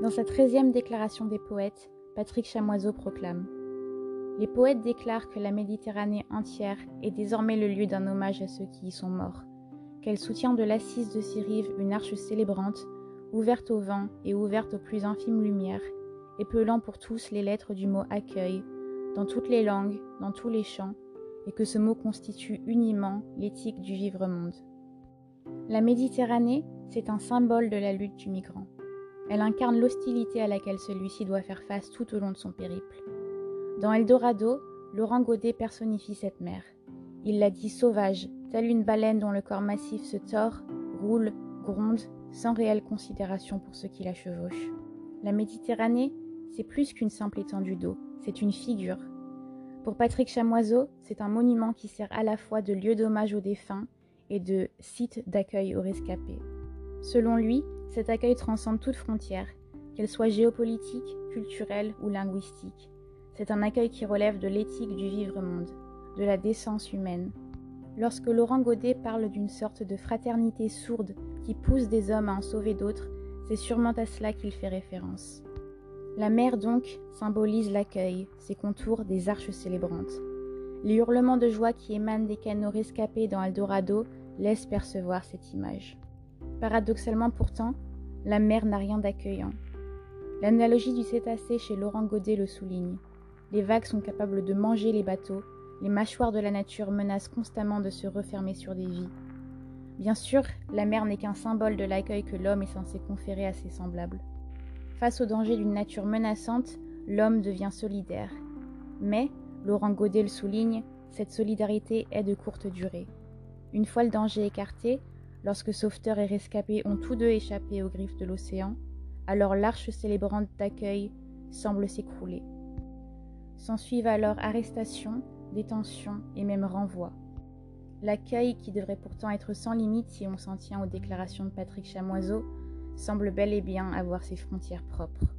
Dans sa treizième déclaration des poètes, Patrick Chamoiseau proclame Les poètes déclarent que la Méditerranée entière est désormais le lieu d'un hommage à ceux qui y sont morts, qu'elle soutient de l'assise de ses rives une arche célébrante, ouverte au vent et ouverte aux plus infimes lumières, épelant pour tous les lettres du mot accueil, dans toutes les langues, dans tous les champs, et que ce mot constitue uniment l'éthique du vivre monde. La Méditerranée, c'est un symbole de la lutte du migrant. Elle incarne l'hostilité à laquelle celui-ci doit faire face tout au long de son périple. Dans Eldorado, Laurent Godet personnifie cette mer. Il la dit sauvage, telle une baleine dont le corps massif se tord, roule, gronde, sans réelle considération pour ceux qui la chevauchent. La Méditerranée, c'est plus qu'une simple étendue d'eau, c'est une figure. Pour Patrick Chamoiseau, c'est un monument qui sert à la fois de lieu d'hommage aux défunts et de site d'accueil aux rescapés. Selon lui, cet accueil transcende toute frontière, qu'elle soit géopolitique, culturelle ou linguistique. C'est un accueil qui relève de l'éthique du vivre-monde, de la décence humaine. Lorsque Laurent Godet parle d'une sorte de fraternité sourde qui pousse des hommes à en sauver d'autres, c'est sûrement à cela qu'il fait référence. La mer donc symbolise l'accueil, ses contours des arches célébrantes. Les hurlements de joie qui émanent des canaux rescapés dans Eldorado laissent percevoir cette image. Paradoxalement pourtant, la mer n'a rien d'accueillant. L'analogie du cétacé chez Laurent Godet le souligne. Les vagues sont capables de manger les bateaux, les mâchoires de la nature menacent constamment de se refermer sur des vies. Bien sûr, la mer n'est qu'un symbole de l'accueil que l'homme est censé conférer à ses semblables. Face au danger d'une nature menaçante, l'homme devient solidaire. Mais, Laurent Godet le souligne, cette solidarité est de courte durée. Une fois le danger écarté, Lorsque sauveteurs et rescapés ont tous deux échappé aux griffes de l'océan, alors l'arche célébrante d'accueil semble s'écrouler. S'ensuivent alors arrestations, détentions et même renvois. L'accueil, qui devrait pourtant être sans limite si on s'en tient aux déclarations de Patrick Chamoiseau, semble bel et bien avoir ses frontières propres.